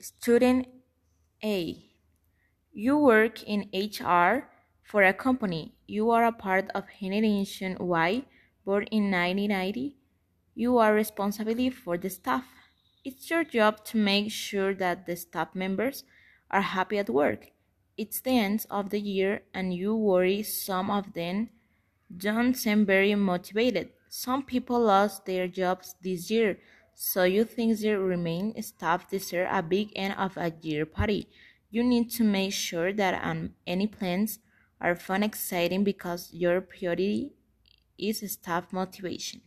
Student A. You work in HR for a company. You are a part of Generation Y, born in 1990. You are responsible for the staff. It's your job to make sure that the staff members are happy at work. It's the end of the year and you worry some of them don't seem very motivated. Some people lost their jobs this year, so you think the remaining staff deserve a big end of a year party. You need to make sure that um, any plans are fun exciting because your priority is staff motivation.